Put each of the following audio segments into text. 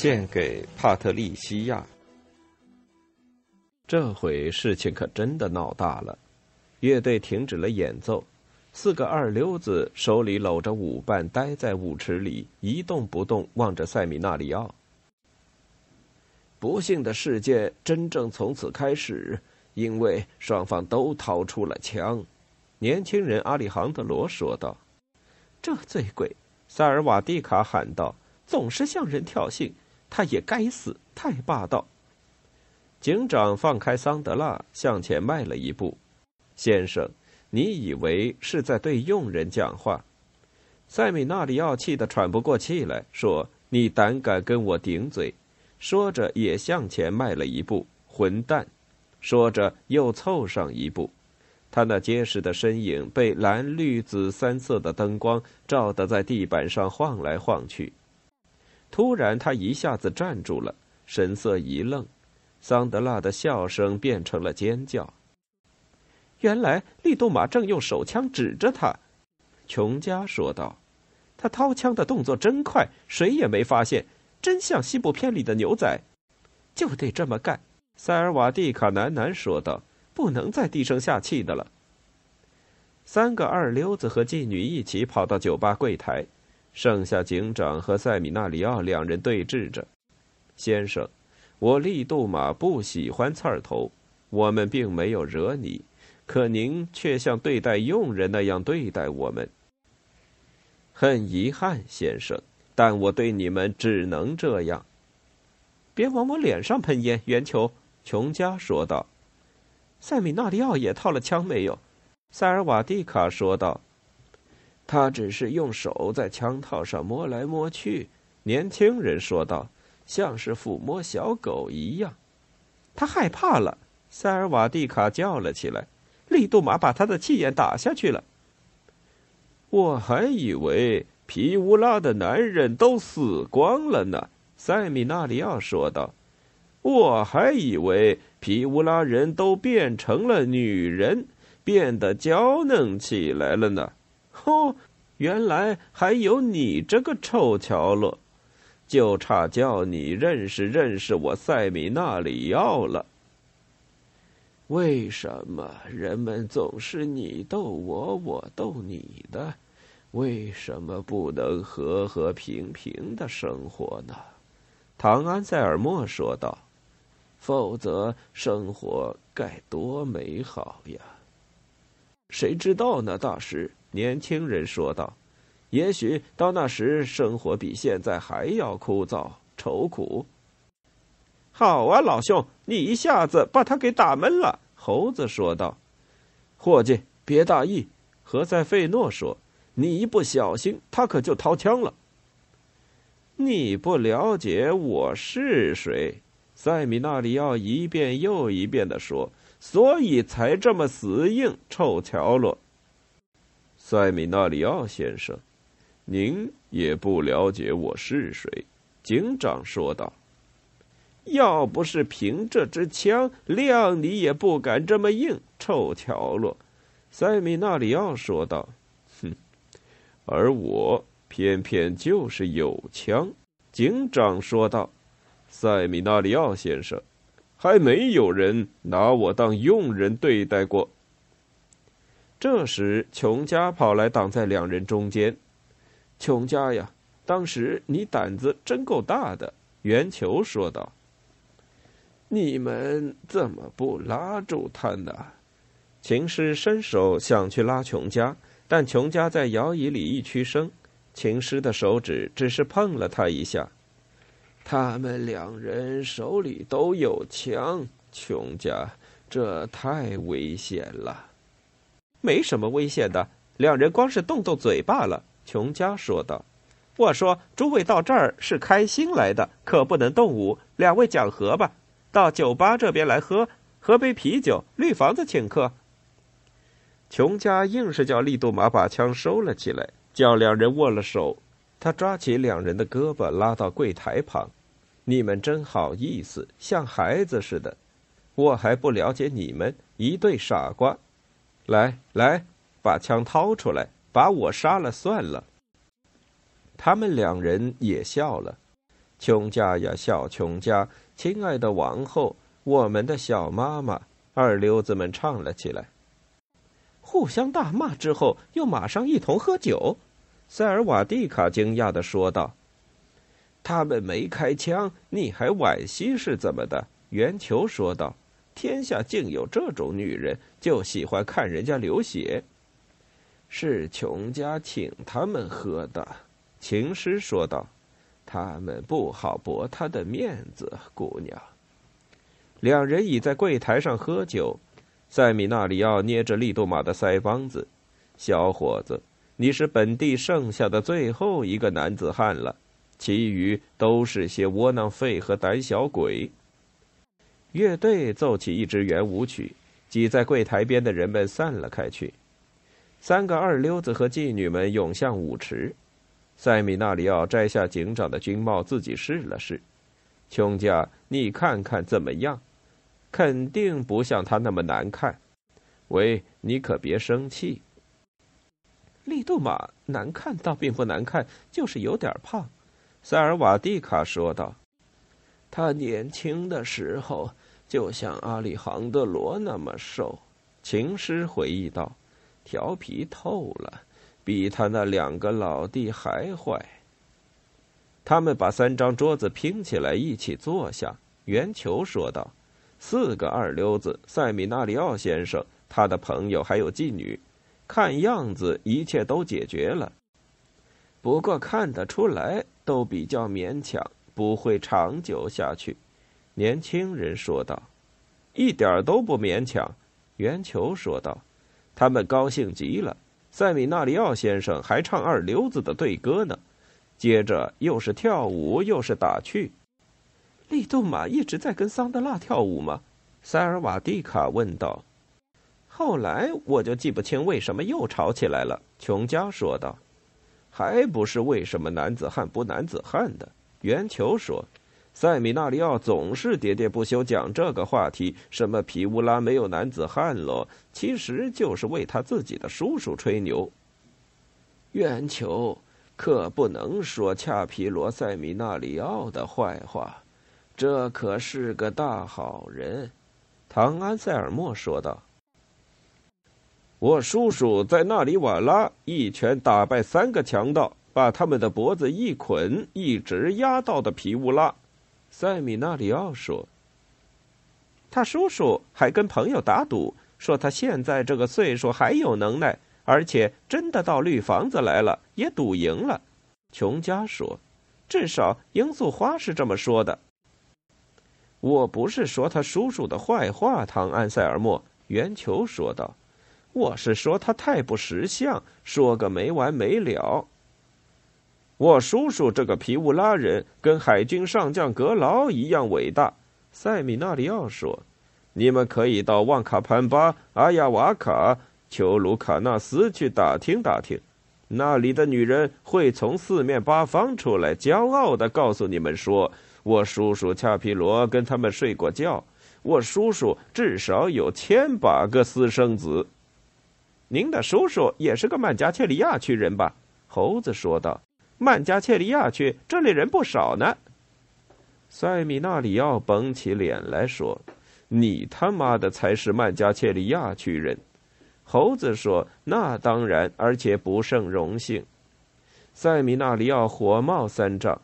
献给帕特利西亚。这回事情可真的闹大了，乐队停止了演奏，四个二流子手里搂着舞伴，待在舞池里一动不动，望着塞米纳里奥。不幸的事件真正从此开始，因为双方都掏出了枪。年轻人阿里杭德罗说道：“这醉鬼！”塞尔瓦蒂卡喊道：“总是向人挑衅。”他也该死，太霸道。警长放开桑德拉，向前迈了一步。先生，你以为是在对佣人讲话？塞米纳里奥气得喘不过气来说：“你胆敢跟我顶嘴？”说着也向前迈了一步。混蛋！说着又凑上一步。他那结实的身影被蓝、绿、紫三色的灯光照得在地板上晃来晃去。突然，他一下子站住了，神色一愣。桑德拉的笑声变成了尖叫。原来利杜马正用手枪指着他，琼加说道：“他掏枪的动作真快，谁也没发现，真像西部片里的牛仔。”就得这么干，塞尔瓦蒂卡喃喃说道：“不能再低声下气的了。”三个二流子和妓女一起跑到酒吧柜台。剩下警长和塞米纳里奥两人对峙着。先生，我利杜马不喜欢刺儿头。我们并没有惹你，可您却像对待佣人那样对待我们。很遗憾，先生，但我对你们只能这样。别往我脸上喷烟，圆球。琼加说道。塞米纳里奥也套了枪没有？塞尔瓦蒂卡说道。他只是用手在枪套上摸来摸去，年轻人说道，像是抚摸小狗一样。他害怕了，塞尔瓦蒂卡叫了起来。利杜马把他的气焰打下去了。我还以为皮乌拉的男人都死光了呢，塞米纳里奥说道。我还以为皮乌拉人都变成了女人，变得娇嫩起来了呢。哦，原来还有你这个臭乔罗，就差叫你认识认识我塞米纳里奥了。为什么人们总是你逗我，我逗你的？为什么不能和和平平的生活呢？唐安塞尔莫说道：“否则生活该多美好呀！”谁知道呢，大师？年轻人说道：“也许到那时，生活比现在还要枯燥愁苦。”好啊，老兄，你一下子把他给打闷了。”猴子说道。“伙计，别大意。”何塞费诺说，“你一不小心，他可就掏枪了。”你不了解我是谁，塞米纳里奥一遍又一遍的说，所以才这么死硬，臭乔罗。塞米纳里奥先生，您也不了解我是谁。”警长说道。“要不是凭这支枪，谅你也不敢这么硬，臭乔罗。”塞米纳里奥说道。“哼，而我偏偏就是有枪。”警长说道。“塞米纳里奥先生，还没有人拿我当佣人对待过。”这时，琼家跑来挡在两人中间。琼家呀，当时你胆子真够大的，圆球说道。你们怎么不拉住他呢？秦师伸手想去拉琼家，但琼家在摇椅里一屈身，秦师的手指只是碰了他一下。他们两人手里都有枪，琼家，这太危险了。没什么危险的，两人光是动动嘴罢了。”琼加说道。“我说，诸位到这儿是开心来的，可不能动武。两位讲和吧，到酒吧这边来喝，喝杯啤酒，绿房子请客。”琼家硬是叫利杜马把枪收了起来，叫两人握了手。他抓起两人的胳膊，拉到柜台旁：“你们真好意思，像孩子似的。我还不了解你们，一对傻瓜。来来，把枪掏出来，把我杀了算了。”他们两人也笑了。琼家呀，小琼家，亲爱的王后，我们的小妈妈，二流子们唱了起来。互相大骂之后，又马上一同喝酒。塞尔瓦蒂卡惊讶的说道：“他们没开枪，你还惋惜是怎么的？”圆球说道：“天下竟有这种女人，就喜欢看人家流血。”是琼家请他们喝的，情诗说道：“他们不好驳他的面子，姑娘。”两人已在柜台上喝酒。塞米纳里奥捏着利多马的腮帮子，小伙子，你是本地剩下的最后一个男子汉了，其余都是些窝囊废和胆小鬼。乐队奏起一支圆舞曲，挤在柜台边的人们散了开去。三个二溜子和妓女们涌向舞池。塞米纳里奥摘下警长的军帽，自己试了试。琼家，你看看怎么样？肯定不像他那么难看，喂，你可别生气。利杜马难看倒并不难看，就是有点胖。塞尔瓦蒂卡说道：“他年轻的时候就像阿里杭德罗那么瘦。”情诗回忆道：“调皮透了，比他那两个老弟还坏。”他们把三张桌子拼起来，一起坐下。圆球说道。四个二流子，塞米纳里奥先生，他的朋友还有妓女，看样子一切都解决了。不过看得出来，都比较勉强，不会长久下去。年轻人说道：“一点都不勉强。”圆球说道：“他们高兴极了。塞米纳里奥先生还唱二流子的对歌呢，接着又是跳舞，又是打趣。”利杜马一直在跟桑德拉跳舞吗？塞尔瓦蒂卡问道。后来我就记不清为什么又吵起来了。琼加说道。还不是为什么男子汉不男子汉的？圆球说。塞米纳里奥总是喋喋不休讲这个话题，什么皮乌拉没有男子汉喽，其实就是为他自己的叔叔吹牛。圆球可不能说恰皮罗塞米纳里奥的坏话。这可是个大好人，唐安塞尔莫说道。我叔叔在那里瓦拉一拳打败三个强盗，把他们的脖子一捆，一直压到的皮乌拉。塞米纳里奥说。他叔叔还跟朋友打赌，说他现在这个岁数还有能耐，而且真的到绿房子来了，也赌赢了。琼加说，至少罂粟花是这么说的。我不是说他叔叔的坏话，唐安塞尔莫圆球说道。我是说他太不识相，说个没完没了。我叔叔这个皮乌拉人跟海军上将格劳一样伟大，塞米纳里奥说。你们可以到旺卡潘巴、阿亚瓦卡、丘卢卡纳斯去打听打听，那里的女人会从四面八方出来，骄傲的告诉你们说。我叔叔恰皮罗跟他们睡过觉。我叔叔至少有千把个私生子。您的叔叔也是个曼加切利亚区人吧？猴子说道。曼加切利亚区这里人不少呢。塞米纳里奥绷起脸来说：“你他妈的才是曼加切利亚区人。”猴子说：“那当然，而且不胜荣幸。”塞米纳里奥火冒三丈。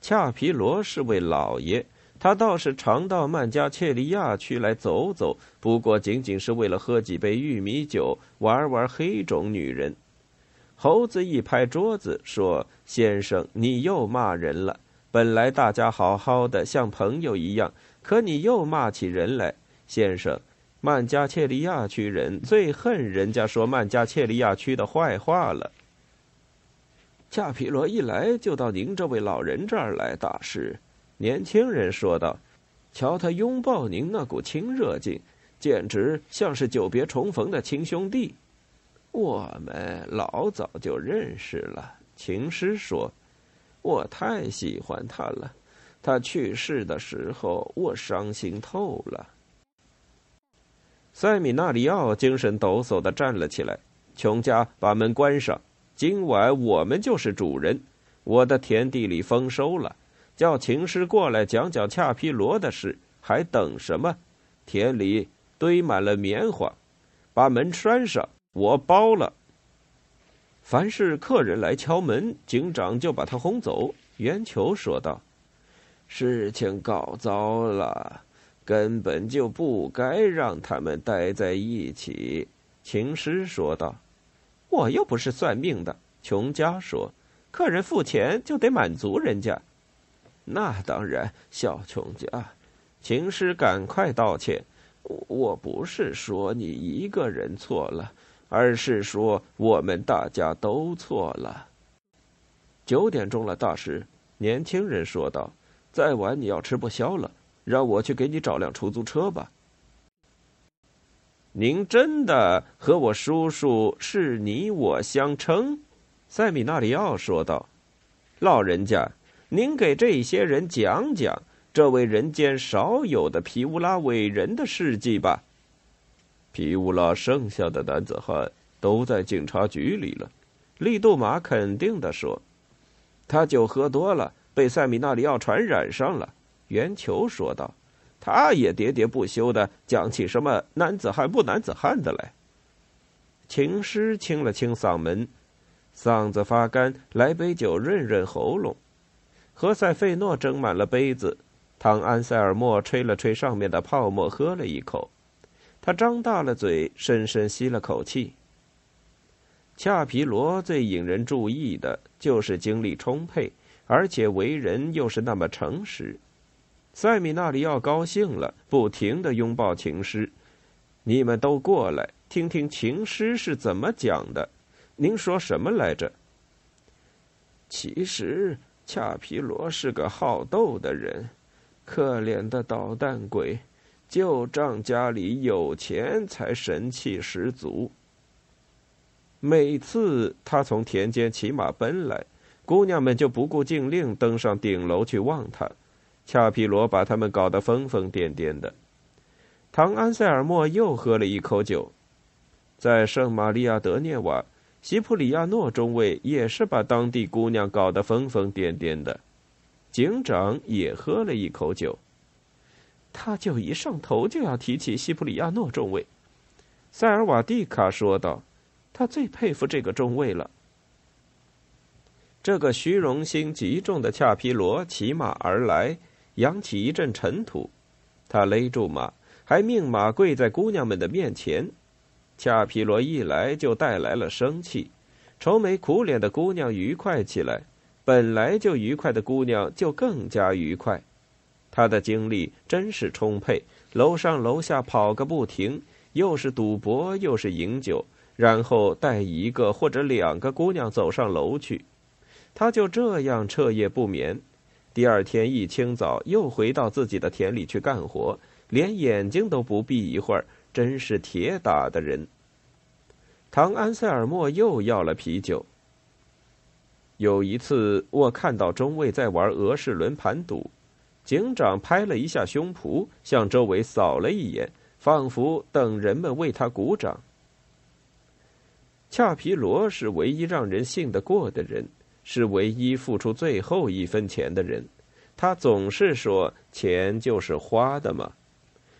恰皮罗是位老爷，他倒是常到曼加切利亚区来走走，不过仅仅是为了喝几杯玉米酒，玩玩黑种女人。猴子一拍桌子说：“先生，你又骂人了。本来大家好好的，像朋友一样，可你又骂起人来。先生，曼加切利亚区人最恨人家说曼加切利亚区的坏话了。”恰皮罗一来就到您这位老人这儿来，大师，年轻人说道：“瞧他拥抱您那股亲热劲，简直像是久别重逢的亲兄弟。”我们老早就认识了。情诗说：“我太喜欢他了，他去世的时候，我伤心透了。”塞米纳里奥精神抖擞的站了起来。琼家把门关上。今晚我们就是主人。我的田地里丰收了，叫情师过来讲讲恰皮罗的事，还等什么？田里堆满了棉花，把门拴上，我包了。凡是客人来敲门，警长就把他轰走。圆球说道：“事情搞糟了，根本就不该让他们待在一起。”情师说道。我又不是算命的，琼家说：“客人付钱就得满足人家。”那当然，小琼家，情师赶快道歉。我不是说你一个人错了，而是说我们大家都错了。九点钟了，大师，年轻人说道：“再晚你要吃不消了，让我去给你找辆出租车吧。”您真的和我叔叔是你我相称？塞米纳里奥说道：“老人家，您给这些人讲讲这位人间少有的皮乌拉伟人的事迹吧。”皮乌拉剩下的男子汉都在警察局里了，利杜马肯定的说：“他酒喝多了，被塞米纳里奥传染上了。”圆球说道。他也喋喋不休的讲起什么男子汉不男子汉的来。情诗清了清嗓门，嗓子发干，来杯酒润润喉咙。何塞费诺斟满了杯子，唐安塞尔莫吹了吹上面的泡沫，喝了一口。他张大了嘴，深深吸了口气。恰皮罗最引人注意的就是精力充沛，而且为人又是那么诚实。塞米纳里奥高兴了，不停的拥抱情诗。你们都过来听听情诗是怎么讲的。您说什么来着？其实恰皮罗是个好斗的人，可怜的捣蛋鬼，就仗家里有钱才神气十足。每次他从田间骑马奔来，姑娘们就不顾禁令登上顶楼去望他。恰皮罗把他们搞得疯疯癫癫的。唐安塞尔莫又喝了一口酒，在圣玛利亚德涅瓦，西普里亚诺中尉也是把当地姑娘搞得疯疯癫癫的。警长也喝了一口酒，他就一上头就要提起西普里亚诺中尉。塞尔瓦蒂卡说道：“他最佩服这个中尉了。”这个虚荣心极重的恰皮罗骑马而来。扬起一阵尘土，他勒住马，还命马跪在姑娘们的面前。恰皮罗一来就带来了生气，愁眉苦脸的姑娘愉快起来，本来就愉快的姑娘就更加愉快。他的精力真是充沛，楼上楼下跑个不停，又是赌博又是饮酒，然后带一个或者两个姑娘走上楼去，他就这样彻夜不眠。第二天一清早，又回到自己的田里去干活，连眼睛都不闭一会儿，真是铁打的人。唐安塞尔莫又要了啤酒。有一次，我看到中尉在玩俄式轮盘赌，警长拍了一下胸脯，向周围扫了一眼，仿佛等人们为他鼓掌。恰皮罗是唯一让人信得过的人。是唯一付出最后一分钱的人，他总是说钱就是花的嘛。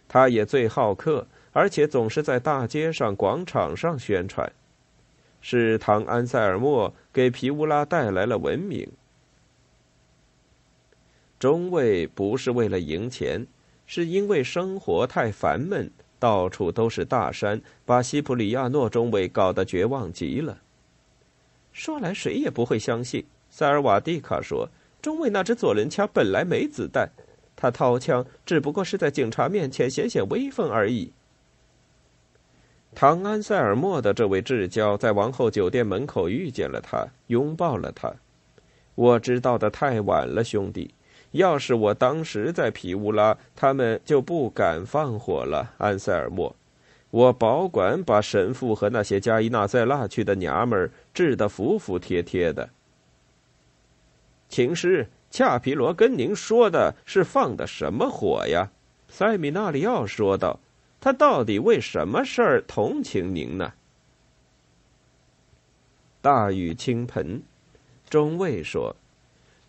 他也最好客，而且总是在大街上、广场上宣传。是唐安塞尔莫给皮乌拉带来了文明。中尉不是为了赢钱，是因为生活太烦闷，到处都是大山，把西普里亚诺中尉搞得绝望极了。说来谁也不会相信，塞尔瓦蒂卡说：“中尉那支左轮枪本来没子弹，他掏枪只不过是在警察面前显显威风而已。”唐安塞尔莫的这位至交在王后酒店门口遇见了他，拥抱了他。我知道的太晚了，兄弟，要是我当时在皮乌拉，他们就不敢放火了。安塞尔莫，我保管把神父和那些加伊纳塞拉去的娘们儿治得服服帖帖的。请师，恰皮罗跟您说的是放的什么火呀？塞米纳里奥说道：“他到底为什么事儿同情您呢？”大雨倾盆，中尉说：“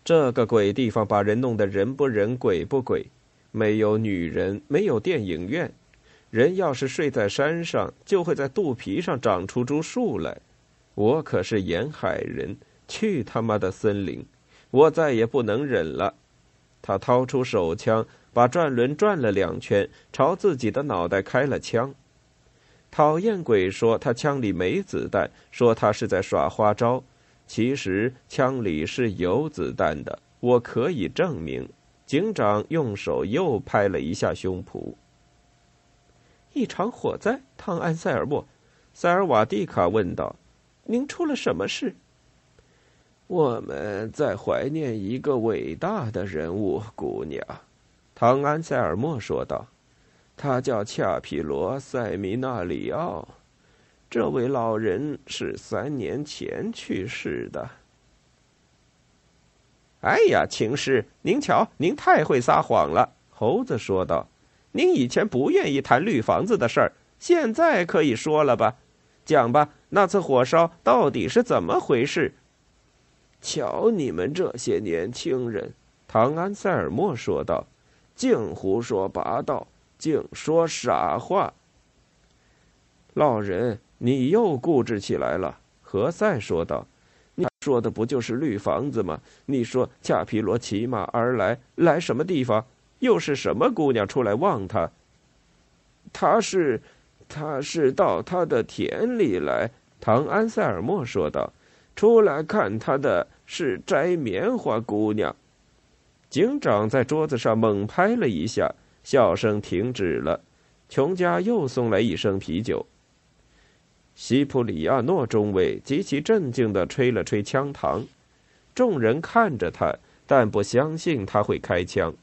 这个鬼地方把人弄得人不人鬼不鬼，没有女人，没有电影院。人要是睡在山上，就会在肚皮上长出株树来。我可是沿海人，去他妈的森林！我再也不能忍了。”他掏出手枪，把转轮转了两圈，朝自己的脑袋开了枪。讨厌鬼说他枪里没子弹，说他是在耍花招。其实枪里是有子弹的，我可以证明。警长用手又拍了一下胸脯。一场火灾，汤安塞尔莫，塞尔瓦蒂卡问道：“您出了什么事？”我们在怀念一个伟大的人物，姑娘。”唐安塞尔莫说道。他叫恰皮罗·塞米纳里奥，这位老人是三年前去世的。哎呀，秦师，您瞧，您太会撒谎了。”猴子说道，“您以前不愿意谈绿房子的事儿，现在可以说了吧？讲吧，那次火烧到底是怎么回事？”瞧你们这些年轻人，唐安塞尔莫说道，“净胡说八道。”净说傻话！老人，你又固执起来了。”何塞说道，“你说的不就是绿房子吗？你说恰皮罗骑马而来，来什么地方？又是什么姑娘出来望他？他是，他是到他的田里来。”唐安塞尔莫说道，“出来看他的是摘棉花姑娘。”警长在桌子上猛拍了一下。笑声停止了，琼家又送来一升啤酒。西普里亚诺中尉极其镇静地吹了吹枪膛，众人看着他，但不相信他会开枪。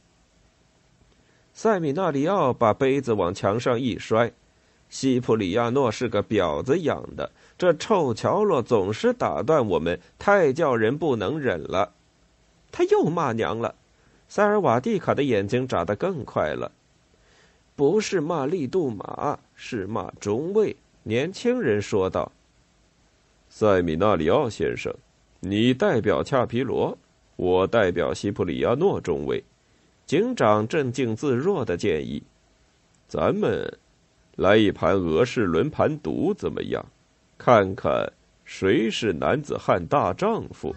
塞米纳里奥把杯子往墙上一摔：“西普里亚诺是个婊子养的，这臭乔洛总是打断我们，太叫人不能忍了。”他又骂娘了。塞尔瓦蒂卡的眼睛眨得更快了，不是骂利杜马，是骂中尉。年轻人说道：“塞米纳里奥先生，你代表恰皮罗，我代表西普里亚诺中尉。”警长镇静自若的建议：“咱们来一盘俄式轮盘赌怎么样？看看谁是男子汉大丈夫。”